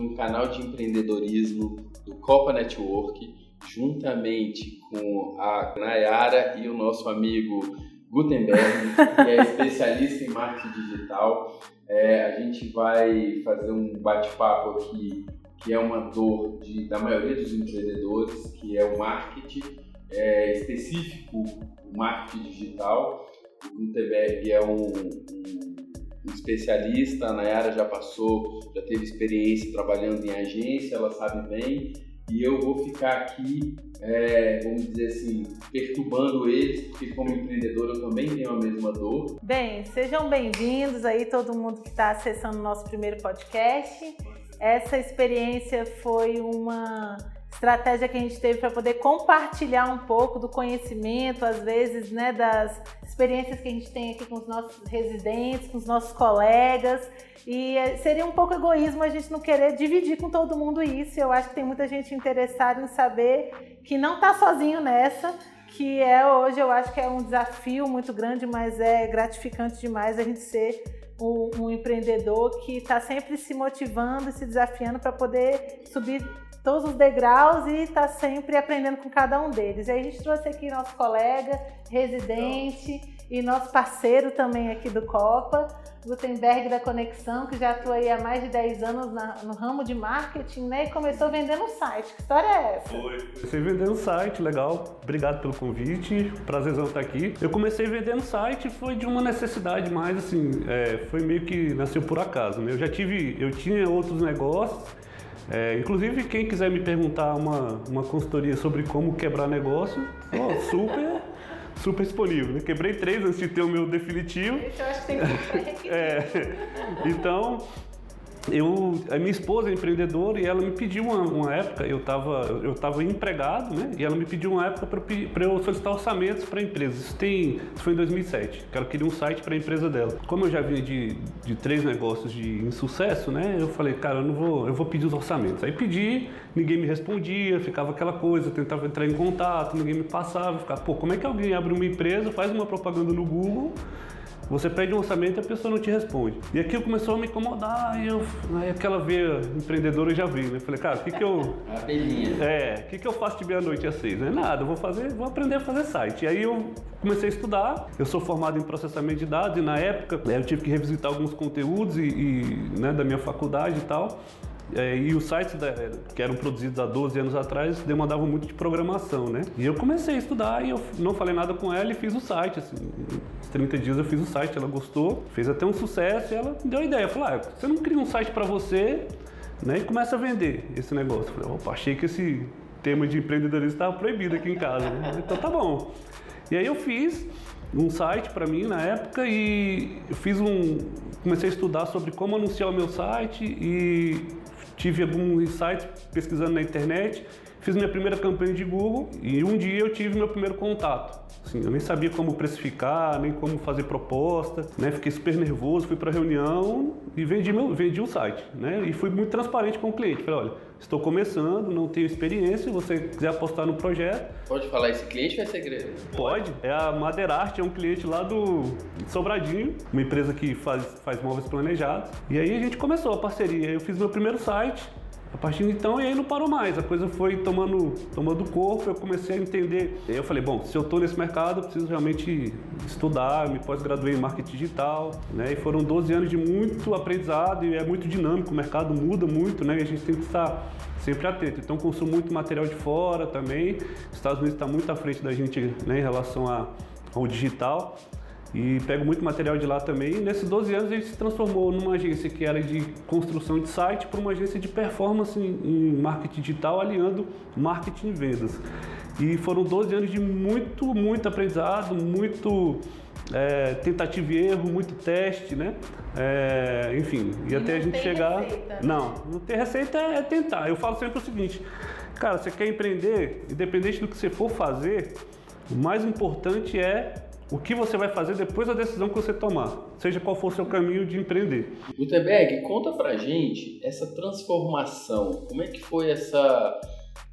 Um canal de empreendedorismo do Copa Network, juntamente com a Nayara e o nosso amigo Gutenberg, que é especialista em marketing digital. É, a gente vai fazer um bate-papo aqui que é uma dor de, da maioria dos empreendedores, que é o marketing é, específico, o marketing digital. O Gutenberg é um, um especialista, a Nayara já passou, já teve experiência trabalhando em agência, ela sabe bem, e eu vou ficar aqui, é, vamos dizer assim, perturbando eles, porque como empreendedor eu também tenho a mesma dor. Bem, sejam bem-vindos aí todo mundo que está acessando o nosso primeiro podcast. Essa experiência foi uma estratégia que a gente teve para poder compartilhar um pouco do conhecimento, às vezes, né, das experiências que a gente tem aqui com os nossos residentes, com os nossos colegas. E eh, seria um pouco egoísmo a gente não querer dividir com todo mundo isso. Eu acho que tem muita gente interessada em saber que não está sozinho nessa, que é hoje eu acho que é um desafio muito grande, mas é gratificante demais a gente ser um, um empreendedor que está sempre se motivando se desafiando para poder subir todos os degraus e está sempre aprendendo com cada um deles. E aí a gente trouxe aqui nosso colega, residente e nosso parceiro também aqui do Copa, Gutenberg da Conexão, que já atua aí há mais de 10 anos na, no ramo de marketing, né? E começou vendendo um site. Que história é essa? Foi. Comecei vendendo site, legal. Obrigado pelo convite. Prazerzão estar aqui. Eu comecei vendendo site, foi de uma necessidade mais assim, é, foi meio que nasceu por acaso, né? Eu já tive, eu tinha outros negócios é, inclusive, quem quiser me perguntar uma, uma consultoria sobre como quebrar negócio, ó, super, super disponível. Né? Quebrei três antes de ter o meu definitivo. Eu acho que tem que é, Então, eu, a minha esposa é empreendedora e ela me pediu uma, uma época, eu estava eu tava empregado, né? E ela me pediu uma época para eu solicitar orçamentos para empresas. Isso, tem, isso foi em 2007, que ela queria um site para a empresa dela. Como eu já vinha de, de três negócios de insucesso, né? Eu falei, cara, eu não vou, eu vou pedir os orçamentos. Aí pedi, ninguém me respondia, ficava aquela coisa, tentava entrar em contato, ninguém me passava, ficava, pô, como é que alguém abre uma empresa, faz uma propaganda no Google você pede um orçamento e a pessoa não te responde. E aquilo começou a me incomodar, e eu, aí aquela veia empreendedora eu já vi, né? Falei, cara, o que que eu... Abelhinha. É, o que que eu faço de meia-noite às seis? Não é nada, eu vou fazer, vou aprender a fazer site. E aí eu comecei a estudar, eu sou formado em processamento de dados e na época né, eu tive que revisitar alguns conteúdos e, e né, da minha faculdade e tal. É, e os sites da, que eram produzidos há 12 anos atrás demandavam muito de programação, né? E eu comecei a estudar e eu não falei nada com ela e fiz o site. Assim, uns 30 dias eu fiz o site, ela gostou, fez até um sucesso e ela me deu a ideia. Falou, ah, você não cria um site para você né, e começa a vender esse negócio. Eu falei, opa, achei que esse tema de empreendedorismo estava proibido aqui em casa. Né? Então tá bom. E aí eu fiz um site para mim na época e fiz um comecei a estudar sobre como anunciar o meu site e tive alguns insights pesquisando na internet, fiz minha primeira campanha de Google e um dia eu tive meu primeiro contato. Assim, eu nem sabia como precificar, nem como fazer proposta, né? Fiquei super nervoso, fui para reunião e vendi meu, vendi o site, né? E fui muito transparente com o cliente. Falei, olha, estou começando, não tenho experiência, se você quiser apostar no projeto. Pode falar esse cliente ou é segredo? Pode. É a Madeirart, é um cliente lá do Sobradinho, uma empresa que faz, faz móveis planejados. E aí a gente começou a parceria. Eu fiz meu primeiro site, a partir de então, e aí não parou mais. A coisa foi tomando, tomando corpo, eu comecei a entender. E aí eu falei, bom, se eu estou nesse mercado, eu preciso realmente estudar, me pós-graduei em marketing digital, né? E foram 12 anos de muito aprendizado e é muito dinâmico, o mercado muda muito, né? E a gente tem que estar sempre atento. Então, consumo muito material de fora também. Os Estados Unidos está muito à frente da gente né, em relação a, ao digital e pego muito material de lá também. E nesses 12 anos a gente se transformou numa agência que era de construção de site para uma agência de performance em marketing digital, aliando marketing e vendas. E foram 12 anos de muito, muito aprendizado, muito é, tentativa e erro, muito teste, né? É, enfim, e, e até a gente chegar. Receita. Não, não ter receita é tentar. Eu falo sempre o seguinte, cara, você quer empreender, independente do que você for fazer, o mais importante é o que você vai fazer depois da decisão que você tomar, seja qual for o seu caminho de empreender. Gutenberg, conta pra gente essa transformação, como é que foi essa...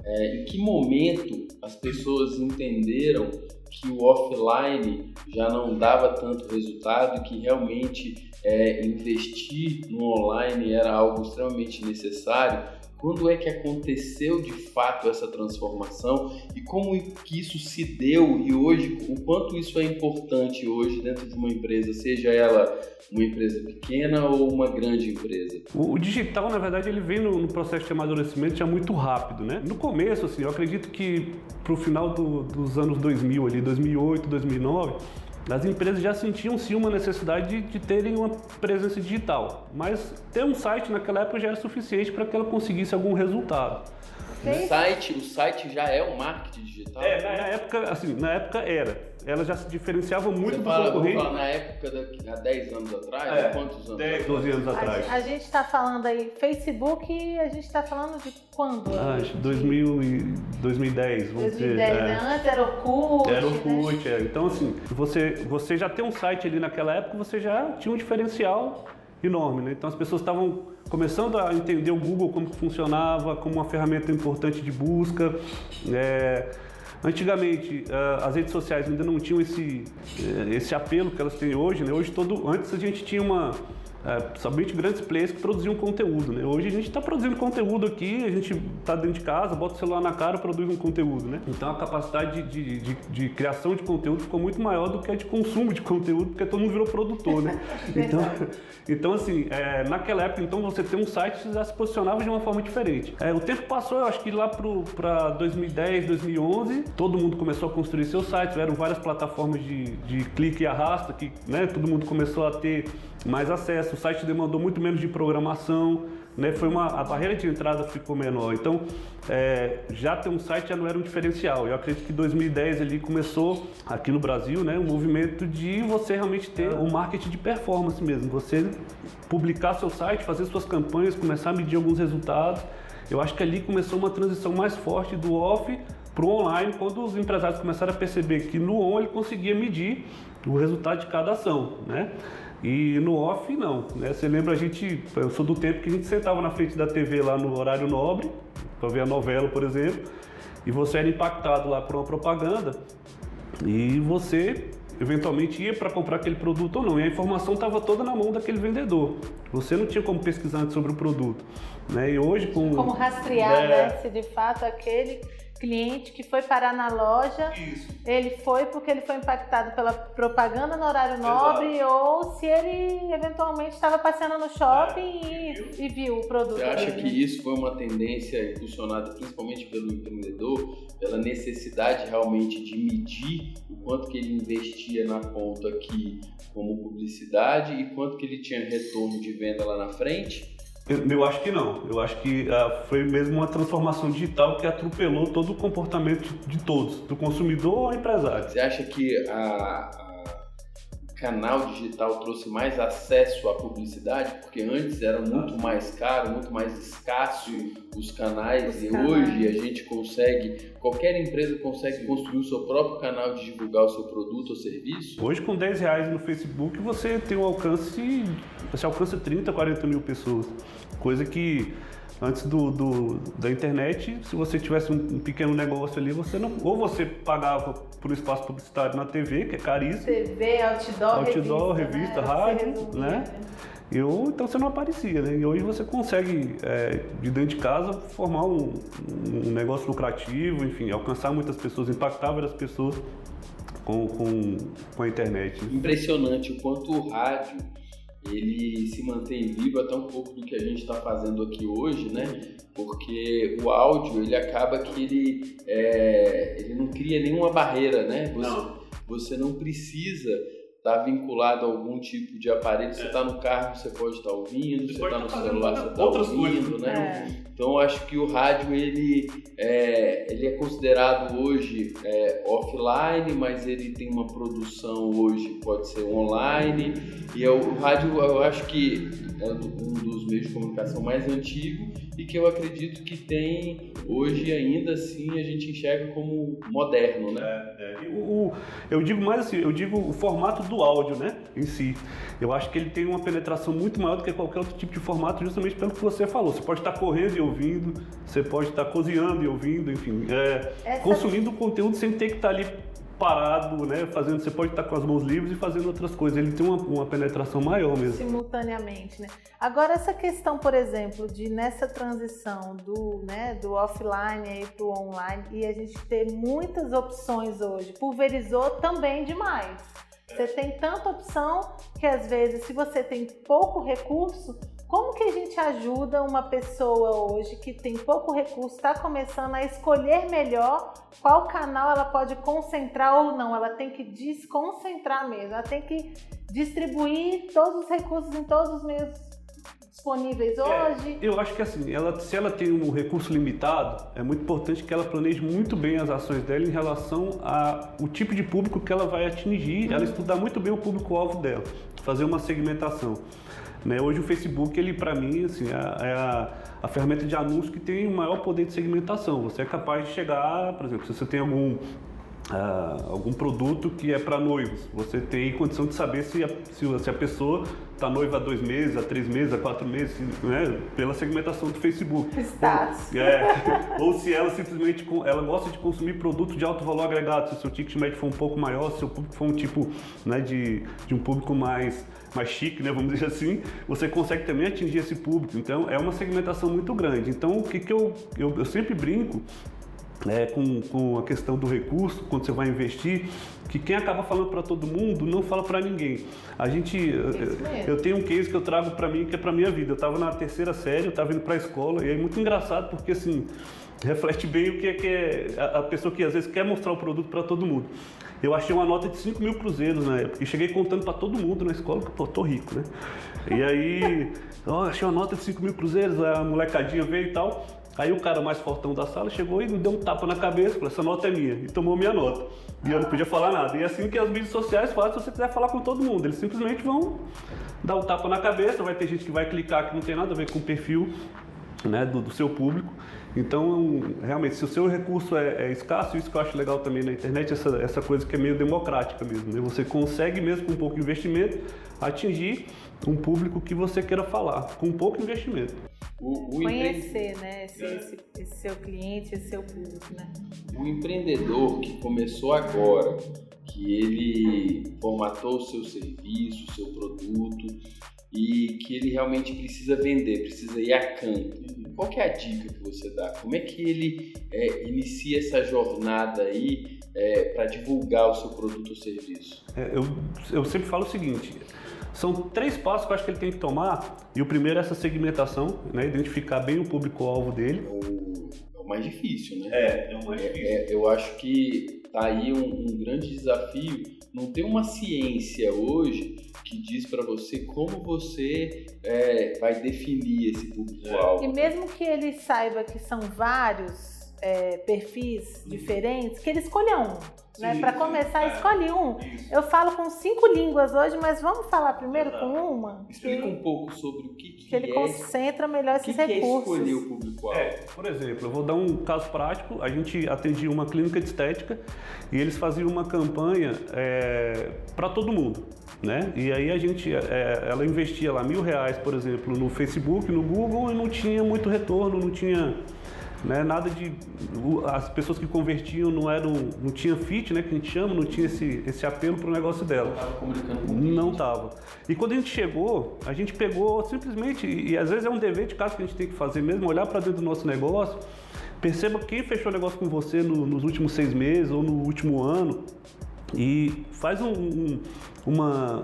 É, em que momento as pessoas entenderam que o offline já não dava tanto resultado e que realmente é, investir no online era algo extremamente necessário. Quando é que aconteceu de fato essa transformação e como que isso se deu e hoje o quanto isso é importante hoje dentro de uma empresa, seja ela uma empresa pequena ou uma grande empresa? O, digital, na verdade, ele vem no, no, processo de amadurecimento já muito rápido, né? No começo, assim, eu acredito que para o final do, dos anos 2000, ali, 2008, 2009 as empresas já sentiam sim uma necessidade de, de, terem uma presença digital, mas ter um site naquela época já era suficiente para que ela conseguisse algum resultado. O site, o site já é um marketing digital? É, na época, assim, na época era. Ela já se diferenciava muito Você do fala, concorrente. Falar na época, da, há 10 anos atrás? É, quantos anos? 10, 12 anos atrás. A, a gente está falando aí, Facebook, a gente está falando de quando? Ah, acho 2000 e 2010, vamos 2010, dizer. É. Né? Antes era Orkut. Era Orkut, né? é. Então, assim, você, você já tem um site ali naquela época, você já tinha um diferencial enorme, né? Então as pessoas estavam começando a entender o Google como funcionava, como uma ferramenta importante de busca. É, antigamente uh, as redes sociais ainda não tinham esse, uh, esse apelo que elas têm hoje, né? Hoje todo, antes a gente tinha uma é, somente grandes players que produziam conteúdo. Né? Hoje a gente está produzindo conteúdo aqui, a gente está dentro de casa, bota o celular na cara e produz um conteúdo. Né? Então a capacidade de, de, de, criação de conteúdo ficou muito maior do que a de consumo de conteúdo, porque todo mundo virou produtor. Né? então, então, assim, é, naquela época, então, você ter um site já se posicionava de uma forma diferente. É, o tempo passou, eu acho que lá para 2010, 2011, todo mundo começou a construir seus sites, eram várias plataformas de, de clique e arrasta, que né, todo mundo começou a ter mais acesso. O site demandou muito menos de programação, né? Foi uma a barreira de entrada ficou menor. Então, é, já ter um site já não era um diferencial. Eu acredito que 2010 ali começou aqui no Brasil, né, um movimento de você realmente ter um marketing de performance mesmo. Você publicar seu site, fazer suas campanhas, começar a medir alguns resultados. Eu acho que ali começou uma transição mais forte do off para o online, quando os empresários começaram a perceber que no on ele conseguia medir o resultado de cada ação, né? E no off, não. Né? Você lembra a gente, eu sou do tempo que a gente sentava na frente da TV lá no horário nobre, para ver a novela, por exemplo, e você era impactado lá por uma propaganda e você eventualmente ia para comprar aquele produto ou não. E a informação estava toda na mão daquele vendedor. Você não tinha como pesquisar antes sobre o produto. Né? E hoje com... Como rastrear, é... né? Se de fato aquele cliente que foi parar na loja, Isso. ele foi porque ele foi impactado pela propaganda no horário nobre Exato. ou se ele eventualmente estava passeando no shopping é, e, e, viu o produto. Você acha que isso foi uma tendência impulsionada principalmente pelo empreendedor, pela necessidade realmente de medir o quanto que ele investia na ponta aqui como publicidade e quanto que ele tinha retorno de venda lá na frente? Eu, eu, acho que não. Eu acho que uh, foi mesmo uma transformação digital que atropelou todo o comportamento de todos, do consumidor ao empresário. Você acha que a, canal digital trouxe mais acesso à publicidade, porque antes era muito mais caro, muito mais escasso os canais os e canais. hoje a gente consegue, qualquer empresa consegue construir o seu próprio canal de divulgar o seu produto ou serviço. Hoje com 10 reais no Facebook você tem um alcance, você alcança 30, 40 mil pessoas, coisa que antes do, do, da internet, se você tivesse um, pequeno negócio ali, você não. Ou você pagava por espaço publicitário na TV, que é caríssimo. TV, outdoor, outdoor revista, revista né? rádio, né? E ou, então você não aparecia, né? E hoje você consegue, é, de dentro de casa, formar um, um, negócio lucrativo, enfim, alcançar muitas pessoas, impactar várias pessoas com, com, com a internet. Impressionante o quanto o rádio ele se mantém vivo até um pouco do que a gente está fazendo aqui hoje, né? Porque o áudio ele acaba que ele, é, ele não cria nenhuma barreira, né? Você não, você não precisa estar tá vinculado a algum tipo de aparelho. Você está é. no carro, você pode estar tá ouvindo, você está no celular, você está ouvindo, né? É. Então acho que o rádio ele é, ele é considerado hoje é, offline, mas ele tem uma produção hoje pode ser online e é o rádio eu acho que é um dos meios de comunicação mais antigo e que eu acredito que tem hoje ainda assim a gente enxerga como moderno, né? É, é. O, eu digo mais assim, eu digo o formato do áudio, né, em si. Eu acho que ele tem uma penetração muito maior do que qualquer outro tipo de formato, justamente pelo que você falou. Você pode estar correndo e ouvindo, você pode estar cozinhando e ouvindo, enfim, é, Essa... consumindo conteúdo sem ter que estar ali parado, né? Fazendo, você pode estar com as mãos livres e fazendo outras coisas. Ele tem uma, uma penetração maior mesmo. Simultaneamente, né? Agora essa questão, por exemplo, de nessa transição do, né, do offline para o online e a gente ter muitas opções hoje, pulverizou também demais. Você tem tanta opção que às vezes, se você tem pouco recurso, como que a gente ajuda uma pessoa hoje que tem pouco recurso, está começando a escolher melhor qual canal ela pode concentrar ou não? Ela tem que desconcentrar mesmo, ela tem que distribuir todos os recursos em todos os meios disponíveis é, hoje? É, eu acho que assim, ela, se ela tem um recurso limitado, é muito importante que ela planeje muito bem as ações dela em relação ao tipo de público que ela vai atingir, uhum. ela estudar muito bem o público-alvo dela, fazer uma segmentação. Né? Hoje o Facebook, ele para mim, assim, é, é a, a, ferramenta de anúncio que tem o maior poder de segmentação. Você é capaz de chegar, por exemplo, se você tem algum Uh, algum produto que é para noivos. Você tem condição de saber se a, se a pessoa está noiva há dois meses, há três meses, há quatro meses, né? pela segmentação do Facebook. Status. Ou, é, ou se ela simplesmente ela gosta de consumir produto de alto valor agregado, se o seu ticket médio for um pouco maior, se o seu público for um tipo né, de, de um público mais, mais chique, né, vamos dizer assim, você consegue também atingir esse público. Então é uma segmentação muito grande. Então o que, que eu, eu, eu sempre brinco é, com, com a questão do recurso, quando você vai investir, que quem acaba falando para todo mundo não fala para ninguém. A gente, eu, eu, tenho um case que eu trago para mim que é para minha vida. Eu estava na terceira série, eu estava indo para a escola e é muito engraçado porque assim reflete bem o que é, que é a, a pessoa que às vezes quer mostrar o produto para todo mundo. Eu achei uma nota de 5 mil cruzeiros na época e cheguei contando para todo mundo na escola que pô, tô rico, né? E aí, ó, achei uma nota de 5 mil cruzeiros, a molecadinha veio e tal. Aí o cara mais fortão da sala chegou e me deu um tapa na cabeça, falou, essa nota é minha, e tomou minha nota. E eu não podia falar nada. E é assim que as mídias sociais fazem se você quiser falar com todo mundo. Eles simplesmente vão dar um tapa na cabeça, vai ter gente que vai clicar que não tem nada a ver com o perfil né, do, do seu público. Então, realmente, se o seu recurso é, é, escasso, isso que eu acho legal também na internet, essa, essa coisa que é meio democrática mesmo. Né? Você consegue, mesmo com pouco investimento, atingir um público que você queira falar, com pouco investimento. O, o Conhecer, empre... né, esse, esse, esse, seu cliente, esse seu público, né? O empreendedor que começou agora, que ele formatou o seu serviço, o seu produto e que ele realmente precisa vender, precisa ir a campo. Qual é a dica que você dá? Como é que ele é, inicia essa jornada aí é, para divulgar o seu produto ou serviço? É, eu, eu sempre falo o seguinte, são três passos que eu acho que ele tem que tomar. E o primeiro é essa segmentação, né? identificar bem o público-alvo dele. É o mais difícil, né? É, é o mais é, difícil. É, eu acho que tá aí um, um grande desafio. Não tem uma ciência hoje que diz para você como você é, vai definir esse público-alvo. E mesmo que ele saiba que são vários é, perfis diferentes, que ele escolha um. Né? Para começar, é. escolhe um. Isso. Eu falo com cinco línguas hoje, mas vamos falar primeiro com uma? Explica que, um pouco sobre o que, que, que ele é, concentra melhor esses que recursos. Que é escolher o público-alvo? É, por exemplo, eu vou dar um caso prático. A gente atendia uma clínica de estética e eles faziam uma campanha é, para todo mundo. Né? E aí a gente, é, ela investia lá mil reais, por exemplo, no Facebook, no Google e não tinha muito retorno, não tinha né? Nada de as pessoas que convertiam não eram, não tinha fit, né? Que a gente chama, não tinha esse, esse apelo para o negócio dela. Não estava. E quando a gente chegou, a gente pegou simplesmente e, às vezes é um dever de casa que a gente tem que fazer mesmo, olhar para dentro do nosso negócio, perceba quem fechou o negócio com você no, nos últimos seis meses ou no último ano e faz um, um, uma,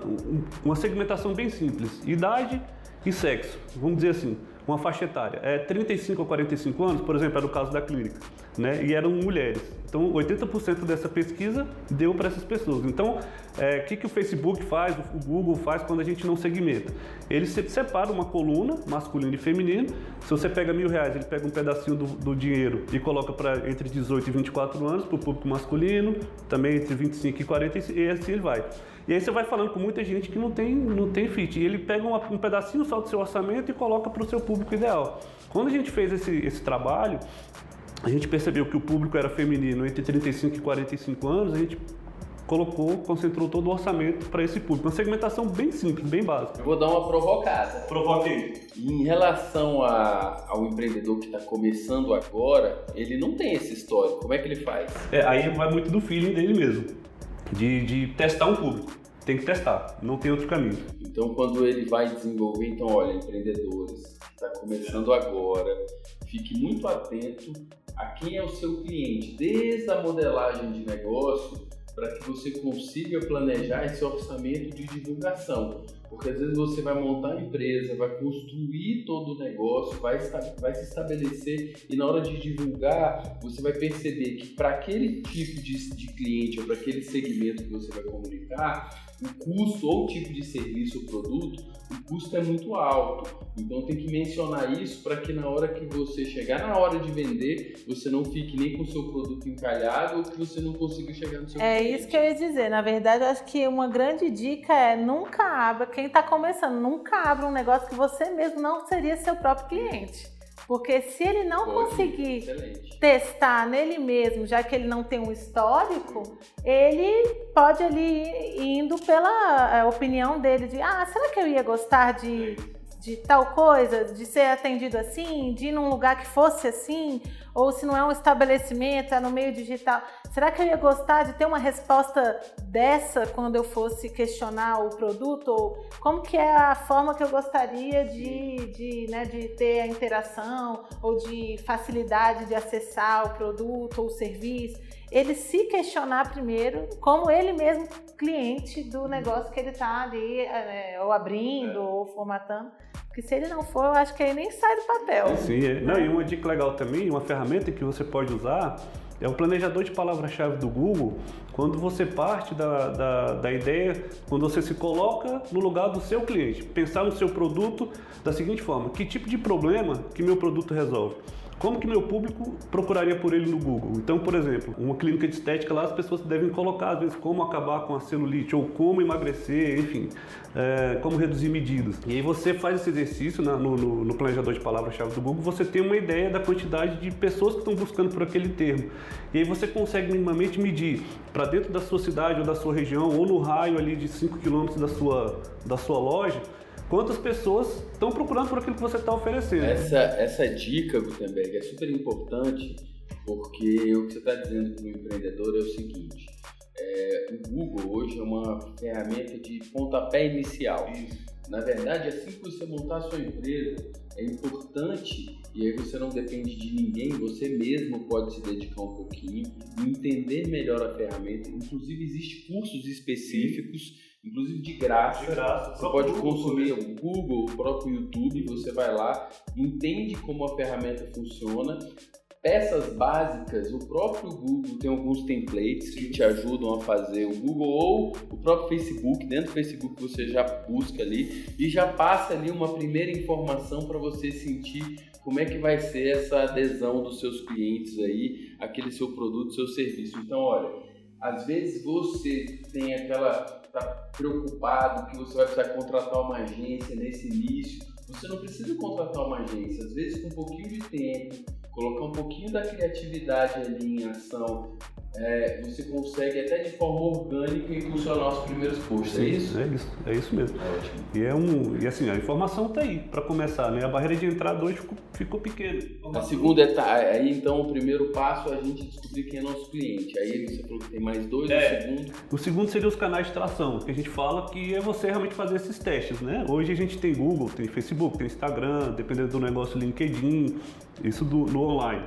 uma segmentação bem simples, idade e sexo, vamos dizer assim uma faixa etária. É 35 a 45 anos, por exemplo, era o caso da clínica, né? E eram mulheres. Então, 80% dessa pesquisa deu para essas pessoas. Então, o é, que, que o Facebook faz, o Google faz quando a gente não segmenta? Ele separa uma coluna, masculino e feminino. Se você pega mil reais, ele pega um pedacinho do, do dinheiro e coloca para entre 18 e 24 anos, para o público masculino, também entre 25 e 40, e assim ele vai. E aí você vai falando com muita gente que não tem, não tem fit. E ele pega uma, um pedacinho só do seu orçamento e coloca para o seu público ideal. Quando a gente fez esse, esse trabalho, a gente percebeu que o público era feminino entre 35 e 45 anos, a gente colocou, concentrou todo o orçamento para esse público. Uma segmentação bem simples, bem básica. Eu vou dar uma provocada. Provoquei. Em relação a, ao empreendedor que está começando agora, ele não tem esse histórico. Como é que ele faz? É, aí vai muito do feeling dele mesmo. de, de testar um público. Tem que testar, não tem outro caminho. Então, quando ele vai desenvolver, então, olha, empreendedores, está começando agora, fique muito atento a quem é o seu cliente, desde a modelagem de negócio, para que você consiga planejar esse orçamento de divulgação. Porque às vezes você vai montar a empresa, vai construir todo o negócio, vai, vai se estabelecer e na hora de divulgar, você vai perceber que para aquele tipo de, de cliente ou para aquele segmento que você vai comunicar, o custo ou tipo de serviço ou produto, o custo é muito alto. Então tem que mencionar isso para que na hora que você chegar na hora de vender, você não fique nem com o seu produto encalhado ou que você não consiga chegar no seu É cliente. isso que eu ia dizer. Na verdade, eu acho que uma grande dica é nunca abra, quem está começando, nunca abra um negócio que você mesmo não seria seu próprio cliente. Porque se ele não Pode, conseguir excelente. testar nele mesmo, já que ele não tem um histórico, ele pode ali ir indo pela eh, opinião dele de ah, será que eu ia gostar de, de tal coisa, de ser atendido assim, de ir num lugar que fosse assim, ou se não é um estabelecimento, é no meio digital, será que eu ia gostar de ter uma resposta dessa quando eu fosse questionar o produto? Ou como que é a forma que eu gostaria de, de, né, de ter a interação ou de facilidade de acessar o produto ou o serviço? Ele se questionar primeiro, como ele mesmo cliente do negócio que ele está ali, é, ou abrindo, ou formatando. Porque se ele não for, eu acho que ele nem sai do papel. Sim, é. Não, e uma dica legal também, uma ferramenta que você pode usar é o planejador de palavra-chave do Google, quando você parte da, da, da, ideia, quando você se coloca no lugar do seu cliente, pensar no seu produto da seguinte forma: que tipo de problema que meu produto resolve? Como que meu público procuraria por ele no Google? Então, por exemplo, uma clínica de estética lá, as pessoas devem colocar, às vezes, como acabar com a celulite ou como emagrecer, enfim, é, como reduzir medidas. E aí você faz esse exercício no, no, no, planejador de palavras-chave do Google, você tem uma ideia da quantidade de pessoas que estão buscando por aquele termo. E aí você consegue minimamente medir para dentro da sua cidade ou da sua região ou no raio ali de 5 km da sua, da sua loja, quantas pessoas estão procurando por aquilo que você está oferecendo. Essa, essa dica, Gutenberg, é super importante porque o que você está dizendo como empreendedor é o seguinte: é, o Google hoje é uma ferramenta de pontapé inicial. Isso. Na verdade, assim que você montar a sua empresa, é importante, e aí você não depende de ninguém, você mesmo pode se dedicar um pouquinho, entender melhor a ferramenta. Inclusive, existem cursos específicos, inclusive de graça. De graça. Você pode consumir o Google, o próprio YouTube, você vai lá, entende como a ferramenta funciona, peças básicas, o próprio Google tem alguns templates que te ajudam a fazer o Google ou o próprio Facebook, dentro do Facebook você já busca ali e já passa ali uma primeira informação para você sentir como é que vai ser essa adesão dos seus clientes aí, aquele seu produto, seu serviço. Então, olha, às vezes você tem aquela tá preocupado que você vai precisar contratar uma agência nesse início. Você não precisa contratar uma agência, às vezes com um pouquinho de tempo, colocar um pouquinho da criatividade ali em ação, é, você consegue até de forma orgânica impulsionar os primeiros posts, é isso? É isso, é isso mesmo. Ótimo. E, é um, e assim, a informação está aí para começar, né? A barreira de entrada hoje ficou, ficou pequena. A segunda etapa, aí então o primeiro passo é a gente descobrir quem é nosso cliente. Aí você falou que tem mais dois, É. o segundo. O segundo seria os canais de tração, que a gente fala que é você realmente fazer esses testes, né? Hoje a gente tem Google, tem Facebook, tem Instagram, dependendo do negócio LinkedIn, isso do, no online.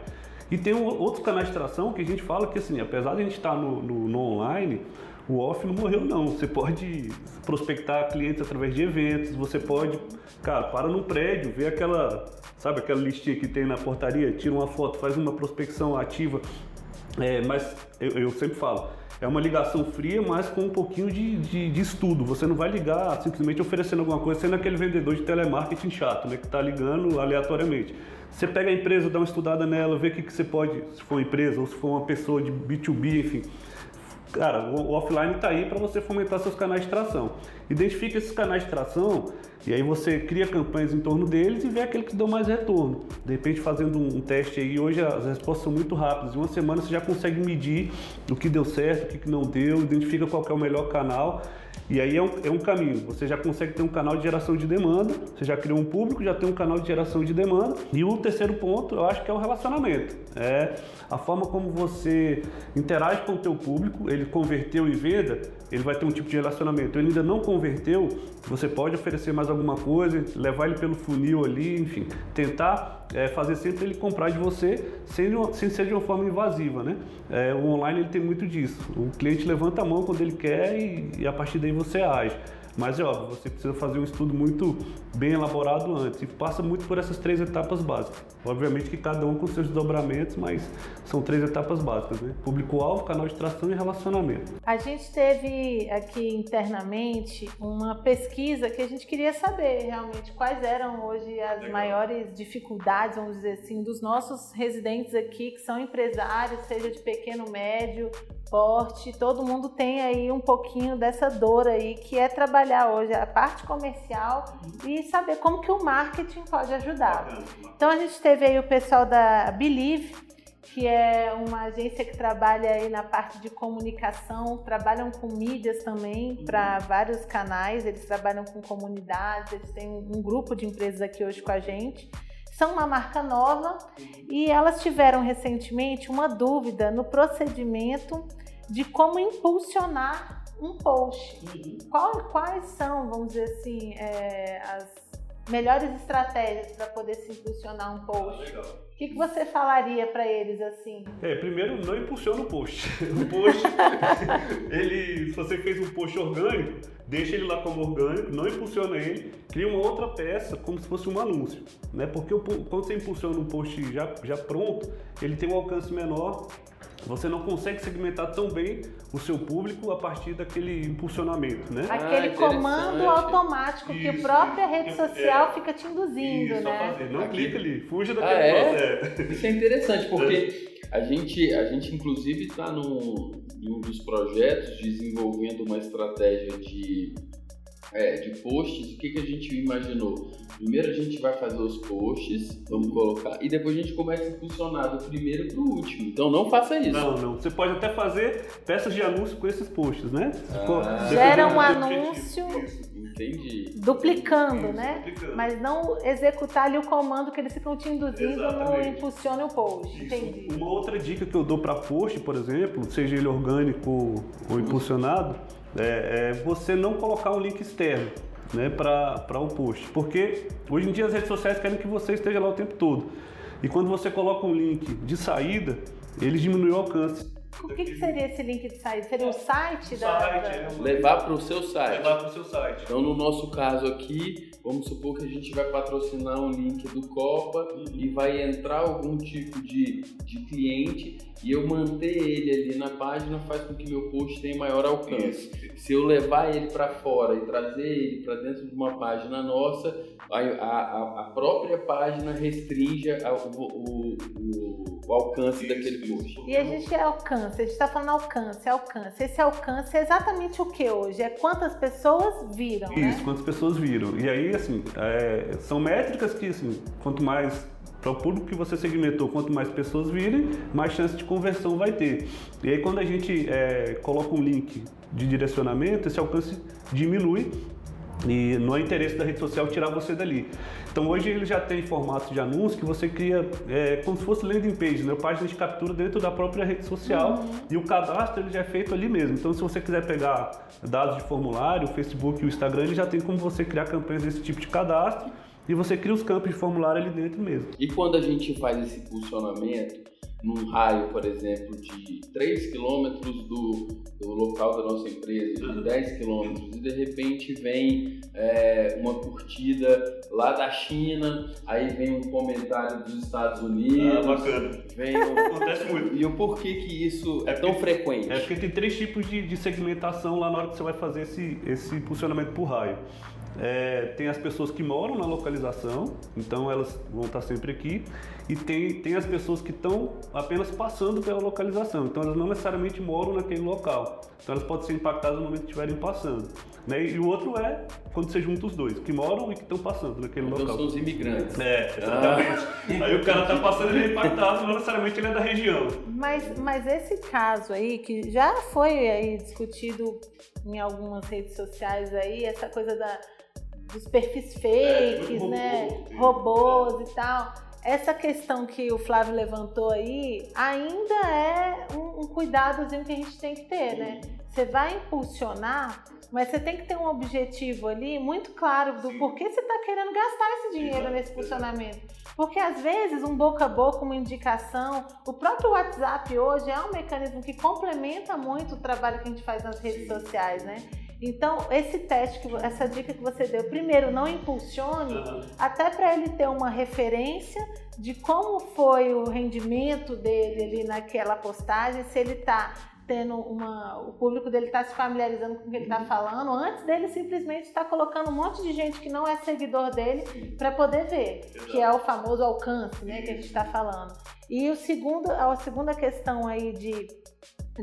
E tem outros canais de tração que a gente fala que, assim, apesar de a gente estar no, no- no online, o off não morreu não. Você pode prospectar clientes através de eventos, você pode, cara, para num prédio, vê aquela, sabe, aquela listinha que tem na portaria, tira uma foto, faz uma prospecção ativa. É, mas eu, eu sempre falo, é uma ligação fria, mas com um pouquinho de, de, de estudo. Você não vai ligar simplesmente oferecendo alguma coisa, sendo aquele vendedor de telemarketing chato, né? Que está ligando aleatoriamente. Você pega a empresa, dá uma estudada nela, vê o que, que você pode, se for empresa ou se for uma pessoa de B2B, enfim. Cara, o, offline está aí para você fomentar seus canais de tração. Identifique esses canais de tração E aí você cria campanhas em torno deles e vê aquele que deu mais retorno. De repente fazendo um teste aí, hoje as respostas são muito rápidas. Em uma semana você já consegue medir o que deu certo, o que não deu, identifica qual é o melhor canal e aí é um, é um caminho. Você já consegue ter um canal de geração de demanda, você já criou um público, já tem um canal de geração de demanda. E o terceiro ponto, eu acho que é o relacionamento. É a forma como você interage com o teu público, ele converteu em venda, ele vai ter um tipo de relacionamento. Ele ainda não converteu, você pode oferecer mais alguma coisa, levar ele pelo funil ali, enfim, tentar é, fazer sempre ele comprar de você sem, sem ser de uma forma invasiva, né? É, o online ele tem muito disso. O cliente levanta a mão quando ele quer e, e a partir daí você age. Mas é óbvio, você precisa fazer um estudo muito bem elaborado antes e passa muito por essas três etapas básicas. Obviamente que cada um com seus desdobramentos, mas são três etapas básicas, né? Público-alvo, canal de tração e relacionamento. A gente teve aqui internamente uma pesquisa que a gente queria saber realmente quais eram hoje as Legal. maiores dificuldades, vamos dizer assim, dos nossos residentes aqui que são empresários, seja de pequeno, médio, porte, todo mundo tem aí um pouquinho dessa dor aí, que é trabalhar hoje a parte comercial e saber como que o marketing pode ajudar. Então a gente teve aí o pessoal da Believe, que é uma agência que trabalha aí na parte de comunicação, trabalham com mídias também para vários canais, eles trabalham com comunidades, eles têm um grupo de empresas aqui hoje com a gente. São uma marca nova e elas tiveram recentemente uma dúvida no procedimento de como impulsionar um post. Uhum. Qual, quais são, vamos dizer assim, é, as melhores estratégias para poder se impulsionar um post? Ah, o que, que você falaria para eles assim? É, primeiro, não impulsiona o post. O post, ele, se você fez um post orgânico, deixa ele lá como orgânico, não impulsiona ele, cria uma outra peça como se fosse um anúncio, né? Porque quando você impulsiona um post já, já pronto, ele tem um alcance menor você não consegue segmentar tão bem o seu público a partir daquele impulsionamento, né? Aquele ah, comando automático isso, que a própria rede social é, fica te induzindo, isso, né? Fazer. Não Aqui. clica ali, fuja daquele ah, é? processo. Isso é interessante, porque a gente, a gente inclusive está num, um dos projetos desenvolvendo uma estratégia de, é, de posts. O que, que a gente imaginou? Primeiro a gente vai fazer os posts, vamos colocar, e depois a gente começa a funcionar do primeiro para o último. Então não faça isso. Não, não. Você pode até fazer peças de anúncio com esses posts, né? Ah. Gera um anúncio. Entendi. Duplicando, né? Duplicando. Mas não executar ali o comando que eles ficam te induzindo no impulsione o post. Isso. Entendi. Uma outra dica que eu dou para post, por exemplo, seja ele orgânico ou impulsionado, é, é você não colocar um link externo né, para o post. Porque hoje em dia as redes sociais querem que você esteja lá o tempo todo. E quando você coloca um link de saída, eles diminuem o alcance. O que, que, seria esse link de saída? Seria o site o da. Site, é Levar para o seu site. Levar para o seu site. Então, no nosso caso aqui, vamos supor que a gente vai patrocinar um link do Copa uhum. e vai entrar algum tipo de, de cliente e eu manter ele ali na página faz com que meu post tenha maior alcance. Se eu levar ele para fora e trazer ele para dentro de uma página nossa, a, a, a própria página restringe o, o, o, o, alcance daquele post. E a gente é alcance, a gente está falando alcance, alcance. Esse alcance é exatamente o que hoje? É quantas pessoas viram, Isso, né? quantas pessoas viram. E aí, assim, é, são métricas que, assim, quanto mais para o público que você segmentou, quanto mais pessoas virem, mais chance de conversão vai ter. E aí quando a gente é, coloca um link de direcionamento, esse alcance diminui e não é interesse da rede social tirar você dali. Então hoje ele já tem formatos de anúncio que você cria é, como se fosse landing page, né? página de captura dentro da própria rede social uhum. e o cadastro ele já é feito ali mesmo. Então se você quiser pegar dados de formulário, o Facebook e o Instagram, ele já tem como você criar campanhas desse tipo de cadastro e você cria os campos de formulário ali dentro mesmo. E quando a gente faz esse funcionamento num raio, por exemplo, de 3 quilômetros do, do local da nossa empresa, de 10 quilômetros, e de repente vem é, uma curtida lá da China, aí vem um comentário dos Estados Unidos. Ah, bacana. Vem um... Acontece muito. E o porquê que isso é, é tão frequente? É porque tem três tipos de, de segmentação lá na hora que você vai fazer esse, esse funcionamento por raio. É, tem as pessoas que moram na localização, então elas vão estar sempre aqui, e tem, tem as pessoas que estão apenas passando pela localização, então elas não necessariamente moram naquele local, então elas podem ser impactadas no momento que estiverem passando. Né? E o outro é quando você junta os dois, que moram e que estão passando naquele então local. São os imigrantes. É, exatamente. Ah. Aí o cara está passando ele é impactado, não necessariamente ele é da região. Mas, mas esse caso aí, que já foi aí discutido em algumas redes sociais aí, essa coisa da, dos perfis fakes, é, né? Robôs e tal. Essa questão que o Flávio levantou aí ainda é um, um cuidadozinho que a gente tem que ter, né? Você vai impulsionar, mas você tem que ter um objetivo ali muito claro do porquê você está querendo gastar esse dinheiro nesse funcionamento. Porque às vezes um boca a boca, uma indicação, o próprio WhatsApp hoje é um mecanismo que complementa muito o trabalho que a gente faz nas redes sociais, né? Então, esse teste, essa dica que você deu, primeiro, não impulsione, uhum. até para ele ter uma referência de como foi o rendimento dele ali naquela postagem, se ele está tendo uma. O público dele está se familiarizando com o que ele está uhum. falando, antes dele simplesmente estar tá colocando um monte de gente que não é seguidor dele para poder ver, Exato. que é o famoso alcance né, que a gente está falando. E o segundo, a segunda questão aí de,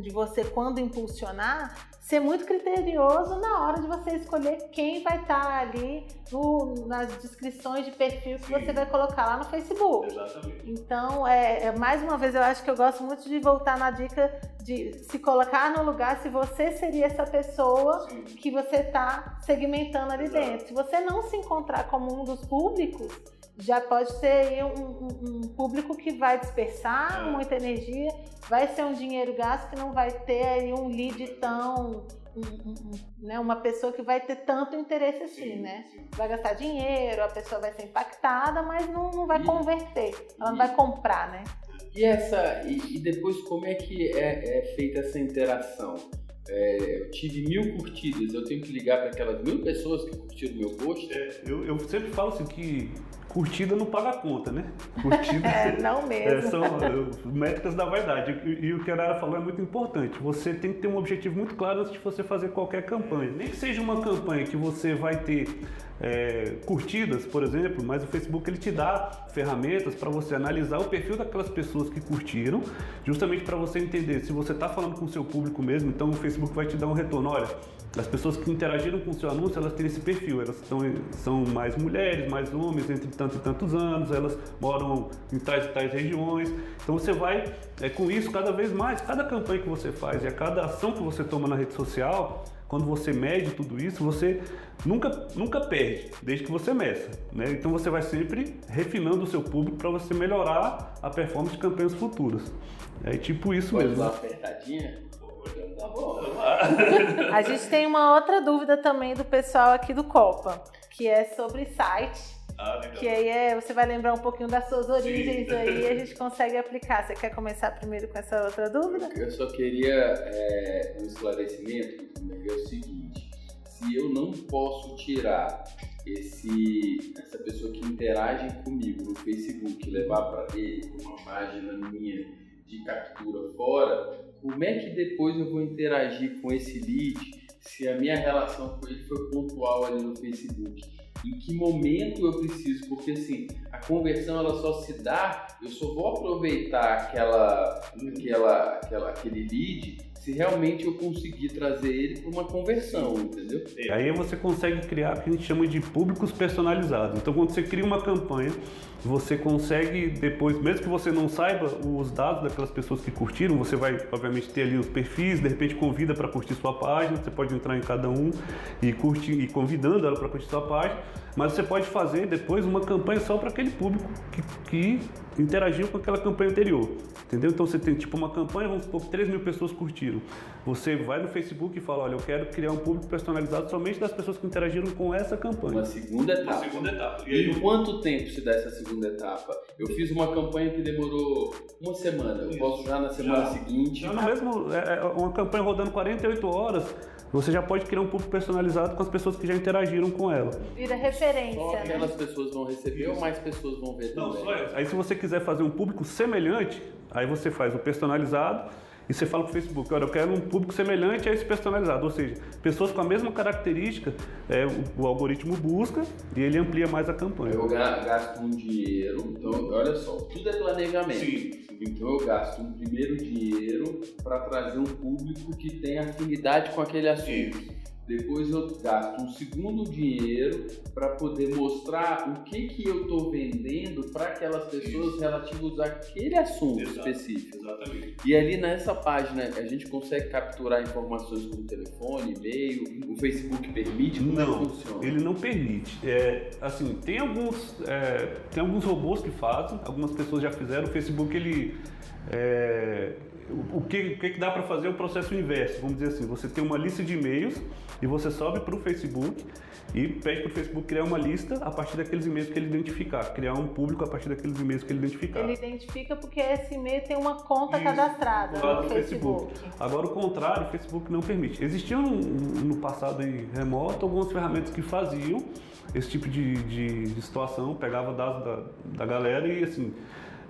de você, quando impulsionar, ser muito criterioso na hora de você escolher quem vai estar tá ali no, nas descrições de perfil que Sim. você vai colocar lá no Facebook. Exatamente. Então, é, é, mais uma vez, eu acho que eu gosto muito de voltar na dica de se colocar no lugar se você seria essa pessoa Sim. que você está segmentando ali Exato. dentro. Se você não se encontrar como um dos públicos, já pode ser um, um, um público que vai dispersar é. muita energia, vai ser um dinheiro gasto que não vai ter aí um lead tão. Um, né, uma pessoa que vai ter tanto interesse assim, sim, né? Sim. Vai gastar dinheiro, a pessoa vai ser impactada, mas não, não vai e, converter, ela não vai comprar, né? E essa e, e depois como é que é, é feita essa interação? É, eu tive mil curtidas, eu tenho que ligar para aquelas mil pessoas que curtiram meu post? É, eu, eu sempre falo assim que curtida não paga a conta, né? Curtida é, não mesmo. É, são métricas da verdade. E, e, o que a Nara falou é muito importante. Você tem que ter um objetivo muito claro antes de você fazer qualquer campanha. Nem que seja uma campanha que você vai ter é, curtidas, por exemplo, mas o Facebook ele te dá ferramentas para você analisar o perfil daquelas pessoas que curtiram, justamente para você entender se você está falando com o seu público mesmo. Então o Facebook vai te dar um retorno. Olha, as pessoas que interagiram com o seu anúncio, elas têm esse perfil. Elas estão, são mais mulheres, mais homens, entre tantos e tantos anos, elas moram em tais e tais regiões. Então você vai, é, com isso, cada vez mais, cada campanha que você faz e a cada ação que você toma na rede social, quando você mede tudo isso, você nunca, nunca perde, desde que você meça. Né? Então você vai sempre refinando o seu público para você melhorar a performance de campanhas futuras. É tipo isso Pode mesmo. Dar uma apertadinha? A gente tem uma outra dúvida também do pessoal aqui do Copa, que é sobre site. Ah, que aí é, você vai lembrar um pouquinho das suas origens Sim. aí e a gente consegue aplicar. Você quer começar primeiro com essa outra dúvida? Eu só queria é, um esclarecimento, é o seguinte, se eu não posso tirar esse, essa pessoa que interage comigo no Facebook levar para ele uma página minha de captura fora, como é que depois eu vou interagir com esse lead se a minha relação com ele foi pontual ali no Facebook? Em que momento eu preciso? Porque assim, a conversão ela só se dá, eu só vou aproveitar aquela, aquela, aquela, aquele lead se realmente eu conseguir trazer ele para uma conversão, entendeu? Aí você consegue criar o que a gente chama de públicos personalizados. Então, quando você cria uma campanha, você consegue depois, mesmo que você não saiba os dados daquelas pessoas que curtiram, você vai, obviamente, ter ali os perfis, de repente convida para curtir sua página, você pode entrar em cada um e curtir e convidando ela para curtir sua página, mas você pode fazer depois uma campanha só para aquele público que, que interagiu com aquela campanha anterior. Entendeu? Então você tem tipo uma campanha, vamos supor que 3 mil pessoas curtiram. Você vai no Facebook e fala, olha, eu quero criar um público personalizado somente das pessoas que interagiram com essa campanha. Uma segunda etapa. Uma segunda etapa. E, e quanto tempo se dá essa segunda etapa? Eu fiz uma campanha que demorou uma semana. Eu posso já na semana já. seguinte. Já no mesmo, é, é uma campanha rodando 48 horas você já pode criar um público personalizado com as pessoas que já interagiram com ela. Vira referência. Só aquelas né? pessoas vão receber ou mais pessoas vão ver Não, também? Só Aí se você quiser fazer um público semelhante, aí você faz o personalizado e você fala para o Facebook, olha, eu quero um público semelhante a esse personalizado, ou seja, pessoas com a mesma característica, é, o, o algoritmo busca e ele amplia mais a campanha. Eu gasto um dinheiro, então olha só, tudo é planejamento. Sim. Então eu gasto um primeiro dinheiro para trazer um público que tem afinidade com aquele assunto. Depois eu gasto um segundo dinheiro para poder mostrar o que, que eu estou vendendo para aquelas pessoas relativos àquele assunto Exato, específico. Exatamente. E ali nessa página a gente consegue capturar informações como telefone, e-mail, o Facebook permite? Como não, é funciona? ele não permite. É, assim, tem alguns, é, tem alguns robôs que fazem, algumas pessoas já fizeram. O Facebook ele é, o que, o que dá para fazer é o processo inverso, vamos dizer assim, você tem uma lista de e-mails e você sobe para o Facebook e pede para o Facebook criar uma lista a partir daqueles e-mails que ele identificar, criar um público a partir daqueles e-mails que ele identificar. Ele identifica porque esse e-mail tem uma conta Isso, cadastrada no Facebook. Facebook. Agora o contrário, o Facebook não permite. Existiam no passado remoto algumas ferramentas que faziam esse tipo de, de, de situação, pegava dados da, da galera e assim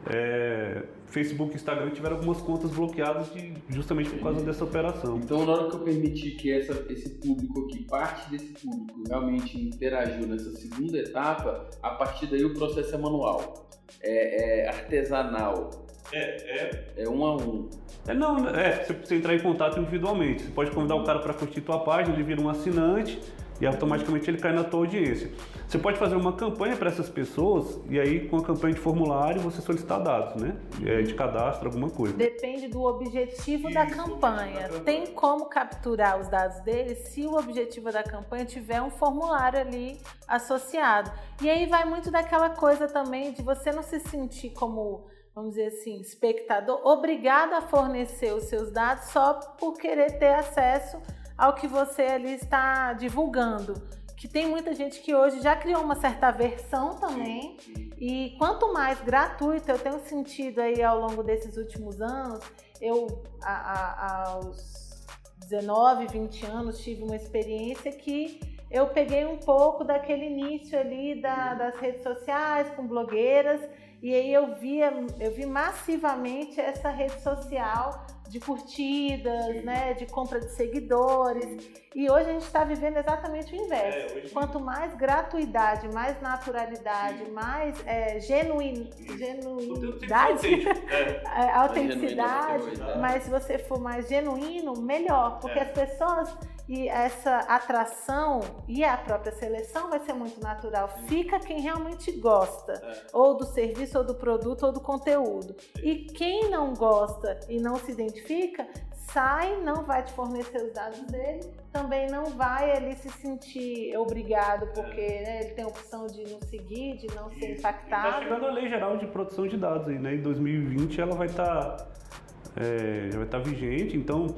é, Facebook e Instagram tiveram algumas contas bloqueadas de, justamente por causa dessa operação. Então, na hora que eu permiti que essa, esse público aqui, parte desse público, realmente interagiu nessa segunda etapa, a partir daí o processo é manual, é, é artesanal. É, é. É um a um. É, não, é, você precisa entrar em contato individualmente. Você pode convidar o cara para curtir tua página, ele vira um assinante e automaticamente ele cai na tua audiência. Você pode fazer uma campanha para essas pessoas e aí com a campanha de formulário você solicitar dados, né? É, de cadastro, alguma coisa. Depende do objetivo Isso, da campanha. Tem como capturar os dados dele se o objetivo da campanha tiver um formulário ali associado. E aí vai muito daquela coisa também de você não se sentir como vamos dizer assim, espectador, obrigado a fornecer os seus dados só por querer ter acesso ao que você ali está divulgando. Que tem muita gente que hoje já criou uma certa versão também. E quanto mais gratuito, eu tenho sentido aí ao longo desses últimos anos, eu a, a, aos 19, 20 anos tive uma experiência que eu peguei um pouco daquele início ali da, das redes sociais com blogueiras e aí eu via, eu vi massivamente essa rede social de curtidas, Sim. né, de compra de seguidores. E hoje a gente está vivendo exatamente o inverso. É, hoje... Quanto mais gratuidade, mais naturalidade, Sim. mais é, genuin... genuinidade, é. autenticidade, mas se você for mais genuíno, melhor, porque é. as pessoas e essa atração e a própria seleção vai ser muito natural. Fica quem realmente gosta, é. ou do serviço, ou do produto, ou do conteúdo. E quem não gosta e não se identifica, sai, não vai te fornecer os dados dele, também não vai ali se sentir obrigado, porque é. né, ele tem a opção de não seguir, de não ser impactado. Está chegando a Lei Geral de Proteção de Dados aí, né? Em 2020 ela vai estar. Tá, é, vai estar vigente, então